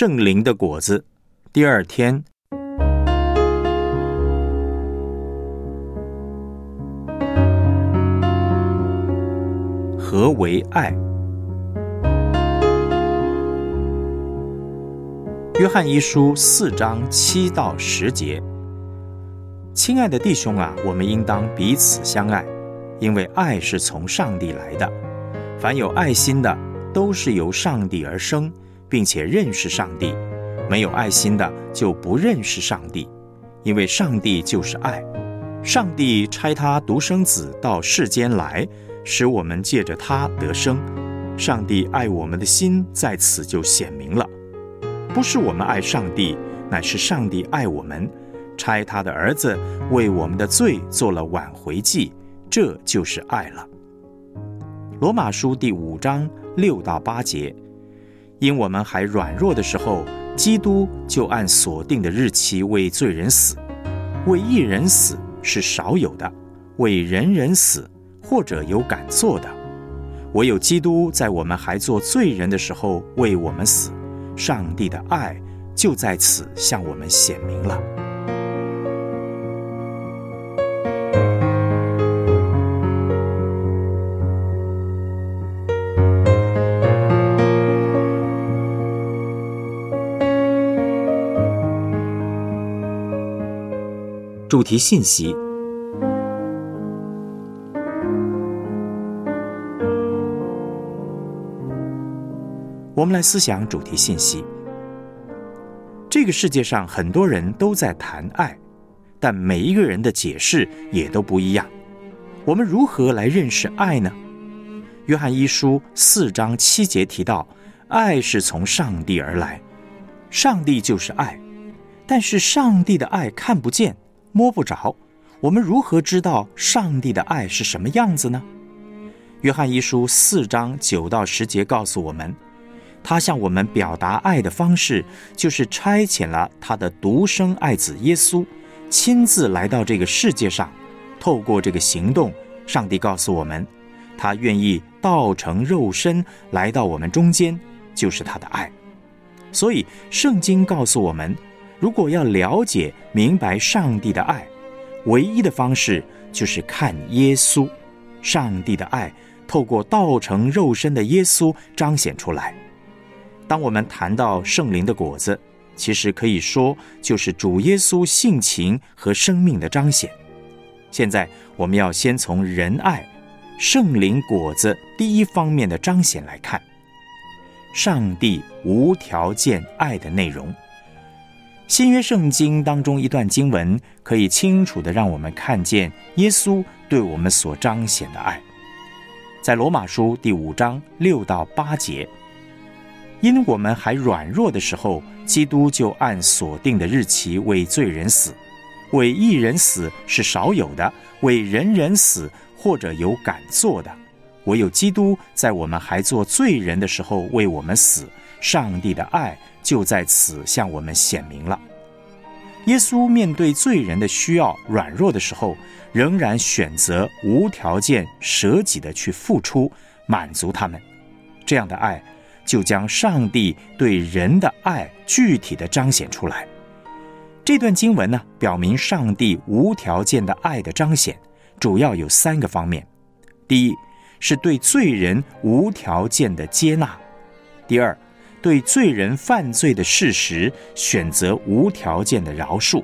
圣灵的果子。第二天，何为爱？约翰一书四章七到十节。亲爱的弟兄啊，我们应当彼此相爱，因为爱是从上帝来的。凡有爱心的，都是由上帝而生，并且认识上帝；没有爱心的，就不认识上帝，因为上帝就是爱。上帝差他独生子到世间来，使我们借着他得生。上帝爱我们的心在此就显明了，不是我们爱上帝，乃是上帝爱我们。差他的儿子为我们的罪做了挽回祭，这就是爱了。罗马书第五章六到八节，因我们还软弱的时候，基督就按所定的日期为罪人死。为一人死是少有的，为人人死或者有敢做的，唯有基督在我们还做罪人的时候为我们死，上帝的爱就在此向我们显明了。主题信息，我们来思想主题信息。这个世界上很多人都在谈爱，但每一个人的解释也都不一样。我们如何来认识爱呢？约翰一书四章七节提到，爱是从上帝而来，上帝就是爱，但是上帝的爱看不见。摸不着，我们如何知道上帝的爱是什么样子呢？约翰一书四章九到十节告诉我们，他向我们表达爱的方式，就是差遣了他的独生爱子耶稣，亲自来到这个世界上。透过这个行动，上帝告诉我们，他愿意道成肉身来到我们中间，就是他的爱。所以，圣经告诉我们。如果要了解明白上帝的爱，唯一的方式就是看耶稣。上帝的爱透过道成肉身的耶稣彰显出来。当我们谈到圣灵的果子，其实可以说就是主耶稣性情和生命的彰显。现在我们要先从仁爱、圣灵果子第一方面的彰显来看，上帝无条件爱的内容。新约圣经当中一段经文，可以清楚的让我们看见耶稣对我们所彰显的爱。在罗马书第五章六到八节，因我们还软弱的时候，基督就按所定的日期为罪人死。为一人死是少有的，为人人死或者有敢做的，唯有基督在我们还做罪人的时候为我们死。上帝的爱。就在此向我们显明了。耶稣面对罪人的需要软弱的时候，仍然选择无条件舍己的去付出，满足他们。这样的爱，就将上帝对人的爱具体的彰显出来。这段经文呢，表明上帝无条件的爱的彰显，主要有三个方面：第一，是对罪人无条件的接纳；第二，对罪人犯罪的事实选择无条件的饶恕；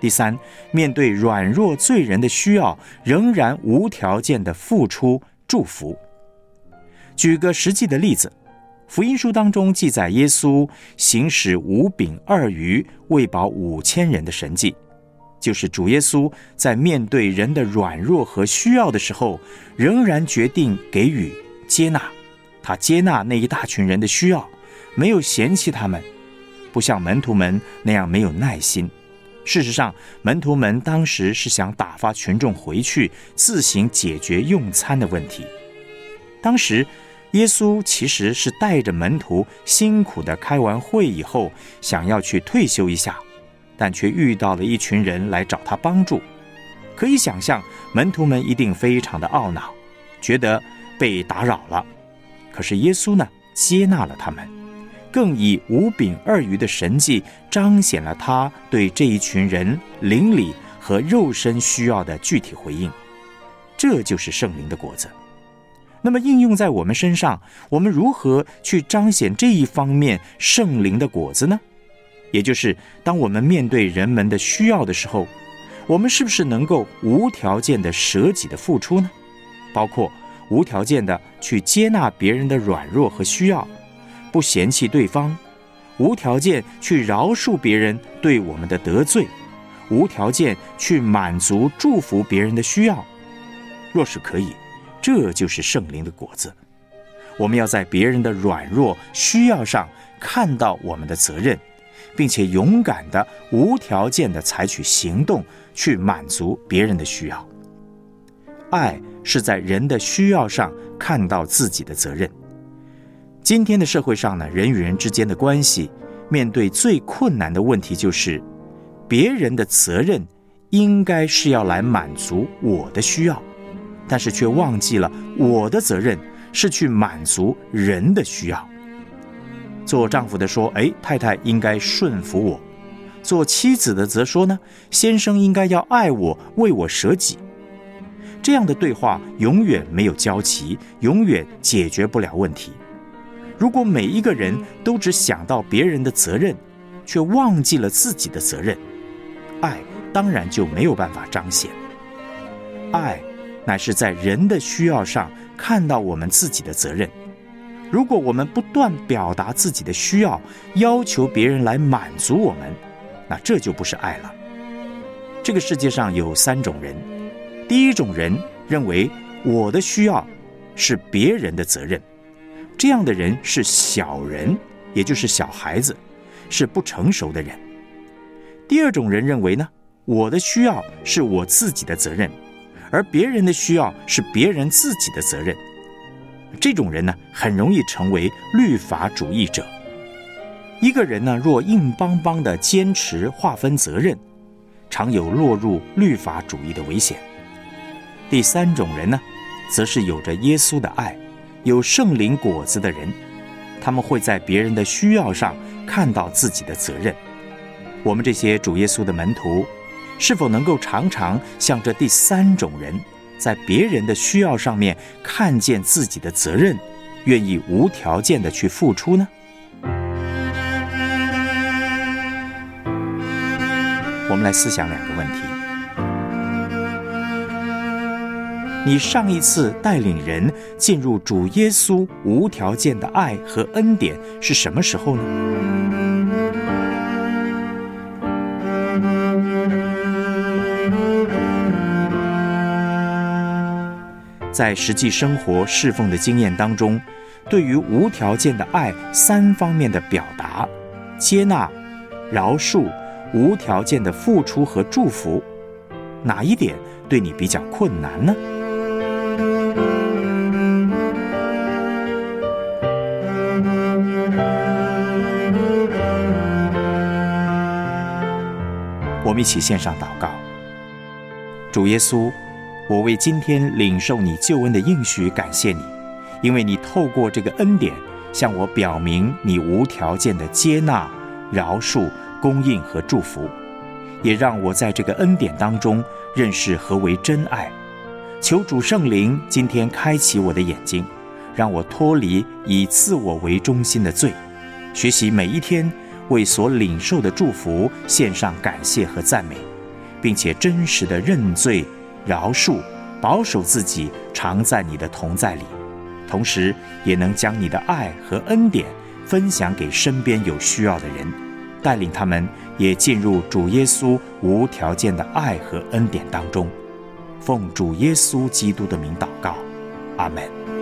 第三，面对软弱罪人的需要，仍然无条件的付出祝福。举个实际的例子，福音书当中记载耶稣行使五饼二鱼喂饱五千人的神迹，就是主耶稣在面对人的软弱和需要的时候，仍然决定给予接纳，他接纳那一大群人的需要。没有嫌弃他们，不像门徒们那样没有耐心。事实上，门徒们当时是想打发群众回去自行解决用餐的问题。当时，耶稣其实是带着门徒辛苦的开完会以后，想要去退休一下，但却遇到了一群人来找他帮助。可以想象，门徒们一定非常的懊恼，觉得被打扰了。可是耶稣呢，接纳了他们。更以五饼二鱼的神迹彰显了他对这一群人灵里和肉身需要的具体回应。这就是圣灵的果子。那么应用在我们身上，我们如何去彰显这一方面圣灵的果子呢？也就是当我们面对人们的需要的时候，我们是不是能够无条件的舍己的付出呢？包括无条件的去接纳别人的软弱和需要，不嫌弃对方，无条件去饶恕别人对我们的得罪，无条件去满足祝福别人的需要。若是可以。这就是圣灵的果子。我们要在别人的软弱需要上看到我们的责任，并且勇敢的、无条件的采取行动去满足别人的需要。爱是在人的需要上看到自己的责任。今天的社会上呢，人与人之间的关系面对最困难的问题就是，别人的责任应该是要来满足我的需要。但是却忘记了我的责任是去满足人的需要。做丈夫的说：“哎，太太应该顺服我。”做妻子的则说：“呢，先生应该要爱我，为我舍己。”这样的对话永远没有交集，永远解决不了问题。如果每一个人都只想到别人的责任，却忘记了自己的责任，爱当然就没有办法彰显。爱。乃是在人的需要上看到我们自己的责任。如果我们不断表达自己的需要，要求别人来满足我们，那这就不是爱了。这个世界上有三种人：第一种人认为我的需要是别人的责任，这样的人是小人，也就是小孩子，是不成熟的人；第二种人认为呢，我的需要是我自己的责任。而别人的需要是别人自己的责任，这种人呢，很容易成为律法主义者。一个人呢，若硬邦邦的坚持划分责任，常有落入律法主义的危险。第三种人呢，则是有着耶稣的爱、有圣灵果子的人，他们会在别人的需要上看到自己的责任。我们这些主耶稣的门徒。是否能够常常像这第三种人，在别人的需要上面看见自己的责任，愿意无条件的去付出呢？我们来思想两个问题：你上一次带领人进入主耶稣无条件的爱和恩典是什么时候呢？在实际生活侍奉的经验当中，对于无条件的爱三方面的表达、接纳、饶恕、无条件的付出和祝福，哪一点对你比较困难呢？们一起献上祷告，主耶稣。我为今天领受你救恩的应许感谢你，因为你透过这个恩典向我表明你无条件的接纳、饶恕、供应和祝福，也让我在这个恩典当中认识何为真爱。求主圣灵今天开启我的眼睛，让我脱离以自我为中心的罪，学习每一天为所领受的祝福献上感谢和赞美，并且真实的认罪。饶恕，保守自己，常在你的同在里，同时也能将你的爱和恩典分享给身边有需要的人，带领他们也进入主耶稣无条件的爱和恩典当中。奉主耶稣基督的名祷告，阿门。